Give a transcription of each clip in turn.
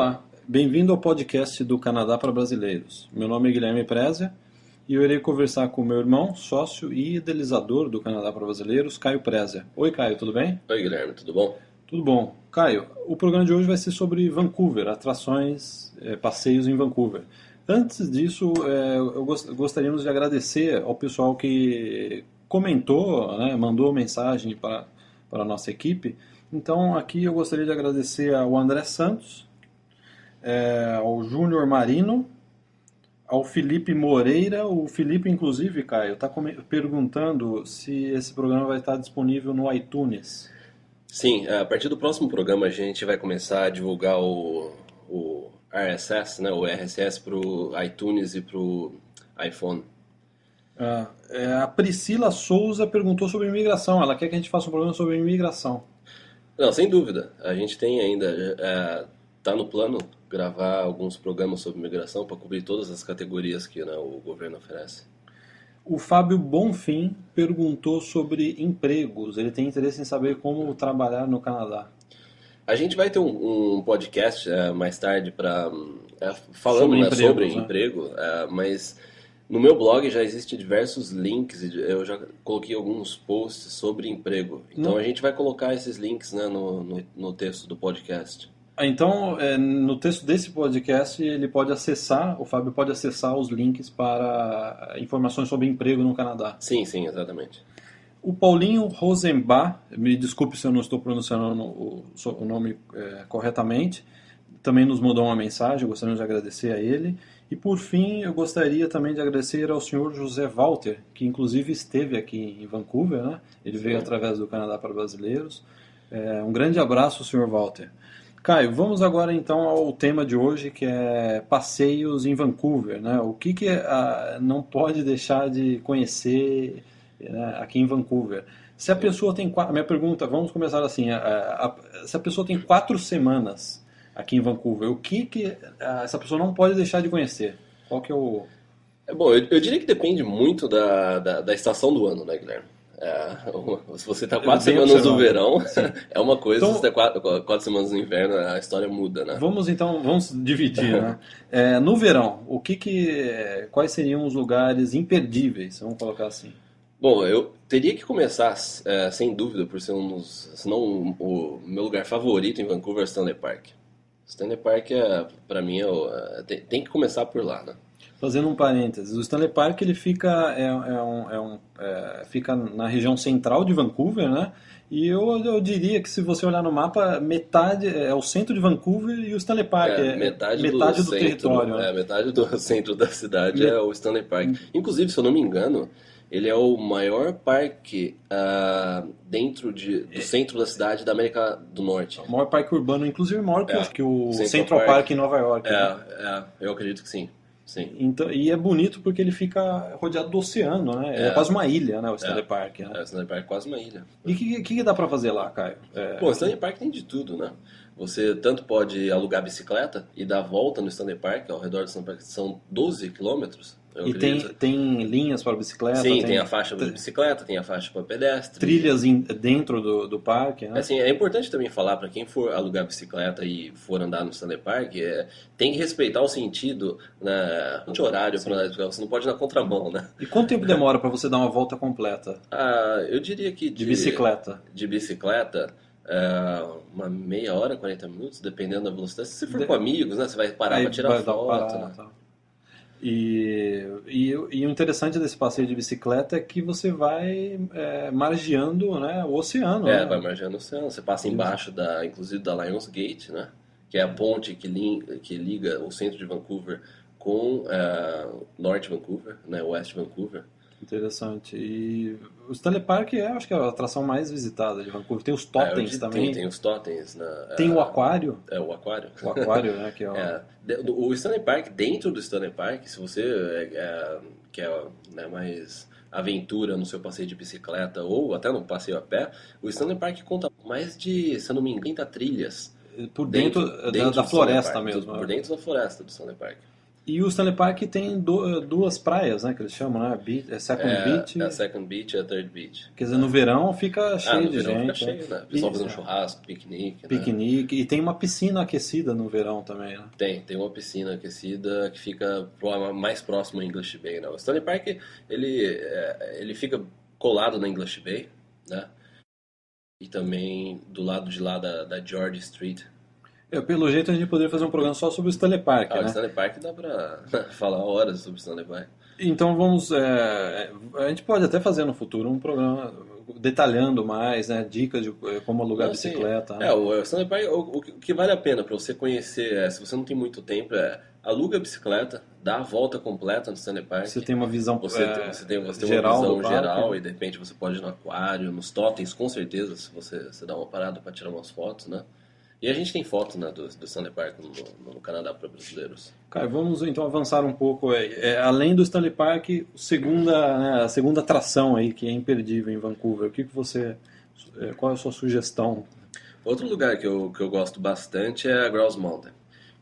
Olá, bem-vindo ao podcast do Canadá para Brasileiros. Meu nome é Guilherme Prézia e eu irei conversar com meu irmão, sócio e idealizador do Canadá para Brasileiros, Caio Prézia. Oi, Caio, tudo bem? Oi, Guilherme, tudo bom? Tudo bom. Caio, o programa de hoje vai ser sobre Vancouver, atrações, é, passeios em Vancouver. Antes disso, é, eu gost gostaríamos de agradecer ao pessoal que comentou, né, mandou mensagem para, para a nossa equipe. Então, aqui eu gostaria de agradecer ao André Santos, é, ao Júnior Marino, ao Felipe Moreira. O Felipe, inclusive, Caio, está perguntando se esse programa vai estar disponível no iTunes. Sim, a partir do próximo programa a gente vai começar a divulgar o, o RSS, né, o RSS para o iTunes e para o iPhone. Ah, é, a Priscila Souza perguntou sobre imigração. Ela quer que a gente faça um programa sobre imigração. Não, sem dúvida. A gente tem ainda. Está é, no plano gravar alguns programas sobre imigração para cobrir todas as categorias que né, o governo oferece. O Fábio Bonfim perguntou sobre empregos. Ele tem interesse em saber como trabalhar no Canadá. A gente vai ter um, um podcast é, mais tarde para é, falando sobre, né, empregos, sobre né? emprego, é, mas no meu blog já existem diversos links, eu já coloquei alguns posts sobre emprego. Então Não. a gente vai colocar esses links né, no, no, no texto do podcast. Ah, então, é, no texto desse podcast, ele pode acessar, o Fábio pode acessar os links para informações sobre emprego no Canadá. Sim, sim, exatamente. O Paulinho Rosenbach, me desculpe se eu não estou pronunciando o, o nome é, corretamente, também nos mandou uma mensagem, gostaria de agradecer a ele. E por fim, eu gostaria também de agradecer ao senhor José Walter, que inclusive esteve aqui em Vancouver, né? Ele veio Sim. através do Canadá para Brasileiros. É, um grande abraço, senhor Walter. Caio, vamos agora então ao tema de hoje, que é passeios em Vancouver, né? O que, que a, não pode deixar de conhecer né, aqui em Vancouver? Se a pessoa tem quatro, minha pergunta, vamos começar assim, a, a, se a pessoa tem quatro semanas aqui em Vancouver, o que, que ah, essa pessoa não pode deixar de conhecer? Qual que é o... É bom, eu, eu diria que depende muito da, da, da, estação do ano, né, Guilherme? É, se você está quatro semanas no verão, é uma coisa, então, se você está quatro, quatro, semanas no inverno, a história muda, né? Vamos então, vamos dividir, né? É, no verão, o que que, quais seriam os lugares imperdíveis, vamos colocar assim? Bom, eu teria que começar, é, sem dúvida, por ser um dos, se não o meu lugar favorito em Vancouver, Stanley Park. Stanley Park, é, para mim, é, tem, tem, que começar por lá, né? Fazendo um parênteses, o Stanley Park ele fica, é, é um, é um é, fica na região central de Vancouver, né? E eu, eu diria que se você olhar no mapa, metade é o centro de Vancouver e o Stanley Park. É, metade, metade do, do, centro, território. Né? É, metade do centro da cidade é o Stanley Park. Hum. Inclusive, se eu não me engano, ele é o maior parque uh, dentro de, do centro da cidade da América do Norte. O maior parque urbano, inclusive maior que, é. que o Central, Central Park. Park. em Nova York. É, né? é, eu acredito que sim. Sim. Então, e é bonito porque ele fica rodeado do oceano, né? É, é quase uma ilha, né? O Stanley é. Park. Né? É, o Stanley Park é quase uma ilha. E o que, que, dá para fazer lá, Caio? É... Bom, o Stanley Park tem de tudo, né? Você tanto pode alugar bicicleta e dar volta no Stanley Park, ao redor do Stanley Park, são 12 quilômetros. E tem, tem linhas para bicicleta? Sim, tem, tem a faixa para bicicleta, tem a faixa para pedestre. Trilhas in, dentro do, do parque, né? Assim, é importante também falar para quem for alugar bicicleta e for andar no Stanley Park, é, tem que respeitar o sentido né, de horário para andar Você não pode ir na contramão, né? E quanto tempo demora para você dar uma volta completa? Ah, eu diria que... De, de bicicleta? De bicicleta... É, uma meia hora, 40 minutos, dependendo da velocidade. Se você for de... com amigos, né? Você vai parar para tirar foto. Parar, né? tá. E, e, e, o interessante desse passeio de bicicleta é que você vai é, margeando né, o oceano. É, né? vai margeando o oceano. Você passa embaixo, da, inclusive, da Lionsgate, né? Que é a ponte que, li, que liga o centro de Vancouver com uh, Norte Vancouver, né? West Vancouver. Interessante. E o Stanley Park é, acho que é a atração mais visitada de Vancouver. Tem os é, totens é, também. Tem, tem os totens. Na, tem é, o aquário. É, o aquário. O aquário, né? Que é o... É, o Stanley Park, dentro do Stanley Park, se você é, quer né, mais aventura no seu passeio de bicicleta ou até no passeio a pé, o Stanley Park conta mais de, se não me engano, 30 trilhas. Por dentro, dentro, dentro da, da floresta mesmo. Por, por né? dentro da floresta do Stanley Park. E o Stanley Park tem do, duas praias, né? Que eles chamam, né? Beach, é Second é, Beach. É a Second Beach e a Third Beach. Quer dizer, no verão fica cheio ah, no de verão gente. Fica cheio, né? O pessoal fazendo churrasco, piquenique. Piquenique. Né? E tem uma piscina aquecida no verão também, né? Tem, tem uma piscina aquecida que fica mais próximo ao English Bay, né? O Stanley Park, ele, é, ele fica colado na English Bay, né? E também do lado de lá da, da George Street, é, pelo jeito a gente poderia fazer um programa só sobre o Stanley Park. Ah, né? o Stanley Park dá pra falar horas sobre o Stanley Park. Então vamos. É, a gente pode até fazer no futuro um programa detalhando mais, né, dicas de é, como alugar não, bicicleta. Né? É, o Stanley Park, o, o, que vale a pena para você conhecer, é, se você não tem muito tempo, é aluga a bicicleta, dá a volta completa no Stanley Park. Você tem uma visão você, é, você tem, você tem geral uma visão geral e de repente você pode ir no aquário, nos totens, com certeza, se você, você dá uma parada para tirar umas fotos, né? E a gente tem fotos né, do, do Stanley Park no, no Canadá para brasileiros. Cara, vamos então avançar um pouco. É, é, além do Stanley Park, segunda, né, a segunda atração aí que é imperdível em Vancouver. O que, que você, é, qual é a sua sugestão? Outro lugar que eu, que eu gosto bastante é a Grouse Mountain.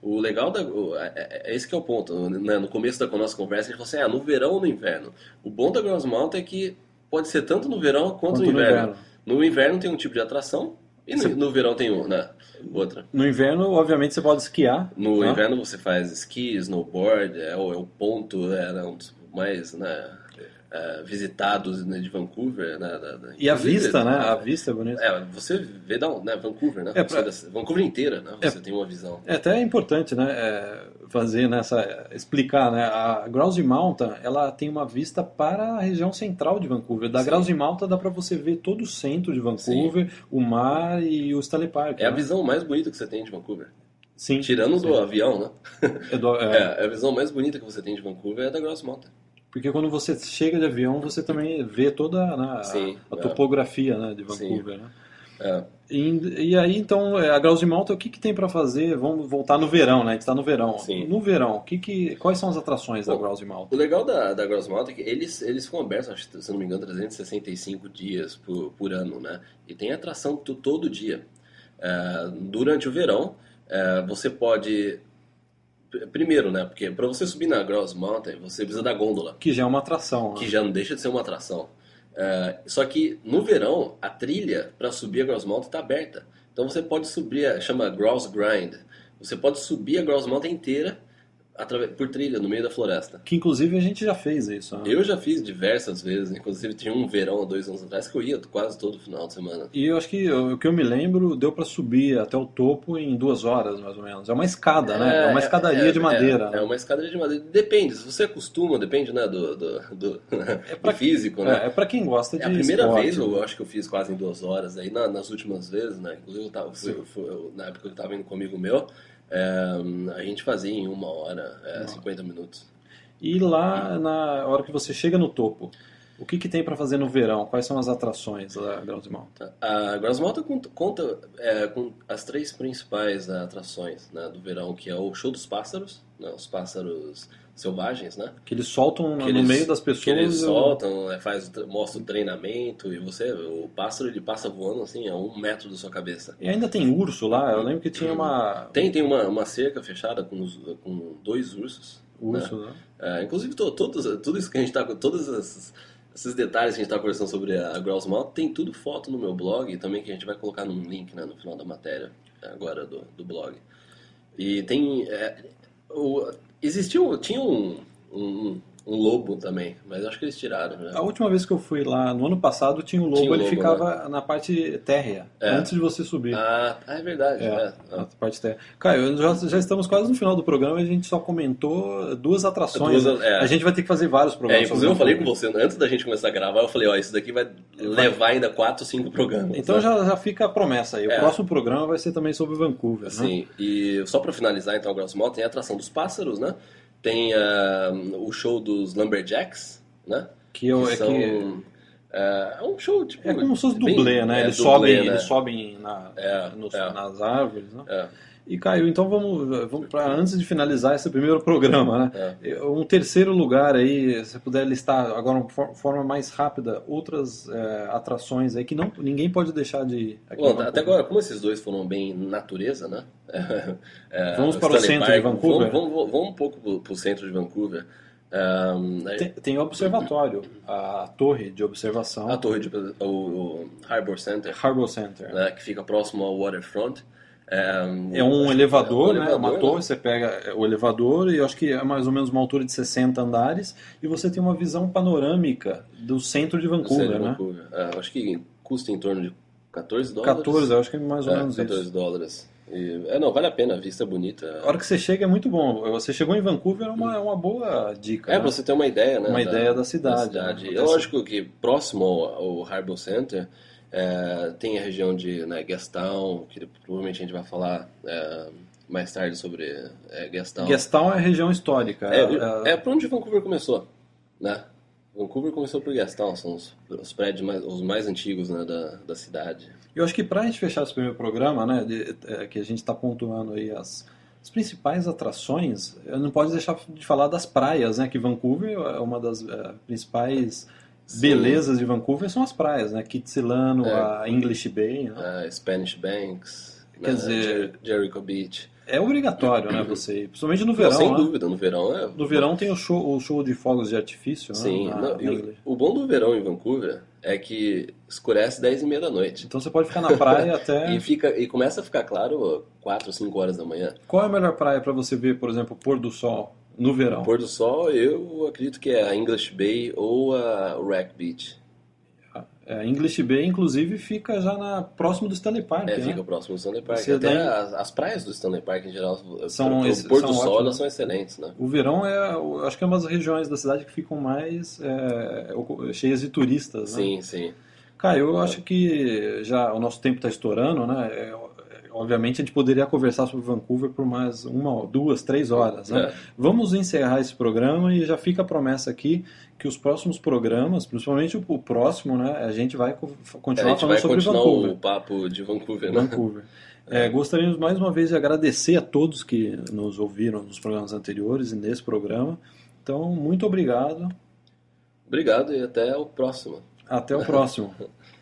O legal da. É, é, é, esse que é o ponto. Né? No começo da nossa conversa, a gente falou assim: ah, no verão ou no inverno. O bom da Grouse Mountain é que pode ser tanto no verão quanto, quanto no, inverno. no inverno. No inverno tem um tipo de atração e no, no verão tem um, né? outra. No inverno, obviamente, você pode esquiar. No né? inverno você faz esqui, snowboard, é o, é o ponto, é, né, um dos mais, né, uh, visitados né, de Vancouver. Né, da, da, e a vista, né? A vista é bonita. É, você vê da, né, Vancouver, né? É pra... Vancouver inteira, né? Você é, tem uma visão. É até importante, né? É, fazer nessa explicar, né? A Grouse Mountain, ela tem uma vista para a região central de Vancouver. Da Sim. Grouse Mountain dá para você ver todo o centro de Vancouver, Sim. o mar e o Stanley Park. É né? a visão mais bonita que você tem de Vancouver. Sim. Tirando sim. do avião, né? É, do, é... é, a visão mais bonita que você tem de Vancouver é da Grouse Mountain. Porque quando você chega de avião, você também vê toda né, Sim, a, a é. topografia né, de Vancouver. Sim. Né? É. E, e, aí, então, é, a Grouse Mountain, o que, que tem para fazer? Vamos voltar no verão, né? A gente está no verão. Sim. No verão, que que, quais são as atrações Bom, da Grouse Mountain? O legal da, da Grouse Mountain é que eles, eles abertos, se não me engano, 365 dias por, por ano, né? E tem atração todo dia. É, durante o verão, é, você pode Primeiro, né? Porque para você subir na Grouse Mountain, você precisa da gôndola. Que já é uma atração. Que né? já não deixa de ser uma atração. Uh, só que no verão, a trilha para subir a Grouse Mountain está aberta. Então você pode subir, chama Grouse Grind. Você pode subir a Grouse Mountain inteira por trilha no meio da floresta. Que inclusive a gente já fez isso. Né? Eu já fiz diversas vezes, inclusive tinha um verão há dois anos atrás que eu ia quase todo final de semana. E eu acho que o que eu me lembro deu para subir até o topo em duas horas mais ou menos. É uma escada, é, né? É uma escadaria é, de madeira. É, né? é, uma escadaria de madeira. Depende, se você acostuma, depende né, do, do, do, é pra, do físico, né? É, é para quem gosta de. É a primeira esporte, vez eu acho que eu fiz quase em duas horas. Aí na, nas últimas vezes, né? Inclusive eu tava, fui, fui, na época que eu estava indo comigo meu. É, a gente fazia em uma hora, é, 50 minutos. E lá, na hora que você chega no topo, o que, que tem para fazer no verão? Quais são as atrações da Grouse Mountain? A Grouse Mountain conta é, com as três principais atrações né, do verão, que é o show dos pássaros, né, os pássaros selvagens, né? Que eles soltam que no eles, meio das pessoas. Que eles soltam, é, faz, mostra o treinamento e você, o pássaro ele passa voando assim a um metro da sua cabeça. E ainda tem urso lá. Eu lembro que tinha uma tem tem uma, uma cerca fechada com, os, com dois ursos. Urso, né? né? É, inclusive to, todos, tudo isso que a gente tá todos esses, esses detalhes que a gente está conversando sobre a Grouse Mountain tem tudo foto no meu blog também que a gente vai colocar num link né, no final da matéria agora do, do blog. E tem é, o, existiu, tinha um, um, um lobo também, mas acho que eles tiraram. Né? A última vez que eu fui lá, no ano passado, tinha um lobo, tinha um ele lobo, ficava né? na parte térrea, é. antes de você subir. Ah, é verdade. É, é. Na parte térrea. Caio, já, já estamos quase no final do programa e a gente só comentou duas atrações. Duas, é. A gente vai ter que fazer vários programas. É, inclusive eu falei com você, antes da gente começar a gravar, eu falei, ó, isso daqui vai levar ainda quatro, cinco programas. Então né? já, já fica a promessa aí. O é. próximo programa vai ser também sobre Vancouver, né? Sim, e só para finalizar então o Gross Mall, tem a atração dos pássaros, né? Tem uh, o show dos Lumberjacks, né? Que, eu, que é são, que... É, um show tipo. É como se fosse dublê, né? É, eles, dublê, sobem, né? eles sobem na, é, nos, é. nas árvores, né? É. E Caio, então vamos, vamos para antes de finalizar esse primeiro programa, né? É. Um terceiro lugar aí, se puder listar agora de forma mais rápida outras é, atrações aí que não ninguém pode deixar de. Bom, até agora, como esses dois foram bem natureza, né? É, vamos para o centro Park, de Vancouver. Vamos, vamos, vamos um pouco para o centro de Vancouver. Um, tem, tem o observatório, a torre de observação. A torre de o, o Harbor Center. Harbor Center. Né, que fica próximo ao waterfront. É, é um elevador, é um né? Uma torre, né? você pega o elevador e eu acho que é mais ou menos uma altura de 60 andares e você tem uma visão panorâmica do centro de Vancouver, centro de né? Vancouver. É, acho que custa em torno de 14 dólares. 14, eu acho que é mais ou é, menos 14 isso. dólares. E, é, não, vale a pena, a vista é bonita. A hora que você chega é muito bom. Você chegou em Vancouver é uma, é uma boa dica. É, né? você ter uma ideia, né? Uma da, ideia da cidade. Da cidade. Né? Lógico que próximo ao, ao Harbour Center é, tem a região de né, Gastown, que provavelmente a gente vai falar é, mais tarde sobre é, Gastown. Gastown é a região histórica. É, é, é para onde Vancouver começou, né? Vancouver começou por Gastown, são os, os prédios mais, os mais antigos né, da, da cidade. Eu acho que para a gente fechar esse primeiro programa, né, de, é, que a gente está pontuando aí as, as principais atrações, não pode deixar de falar das praias, né, que Vancouver é uma das é, principais Sim. belezas de Vancouver são as praias, né? Kitsilano, é. a English Bay, né? a Spanish Banks, quer né? dizer Jericho Beach. É obrigatório, né, você ir, principalmente no verão. Não, sem né? dúvida, no verão é. No verão tem o show, o show de fogos de artifício, Sim, né? Sim, o bom do verão em Vancouver é que escurece 10 e meia da noite. Então você pode ficar na praia até. e, fica, e começa a ficar claro 4 ou 5 horas da manhã. Qual é a melhor praia para você ver, por exemplo, o pôr do sol? No verão. Pôr do sol, eu acredito que é a English Bay ou a Rack Beach. A English Bay, inclusive, fica já na, próximo do Stanley Park. É, né? fica próximo do Stanley Park. Você Até as, as, praias do Stanley Park, em geral, são, o pôr do sol, elas são excelentes. Né? O verão é, acho que é uma das regiões da cidade que ficam mais é, cheias de turistas. Sim, né? sim. Cara, eu acho que já o nosso tempo está estourando, né? É, obviamente a gente poderia conversar sobre Vancouver por mais uma, duas, três horas. Né? É. Vamos encerrar esse programa e já fica a promessa aqui que os próximos programas, principalmente o, próximo, né, a gente vai continuar é, gente falando vai sobre Vancouver. o papo de Vancouver. Né? Vancouver. É, gostaríamos mais uma vez de agradecer a todos que nos ouviram nos programas anteriores e nesse programa. Então, muito obrigado. Obrigado e até o próximo. Até o próximo.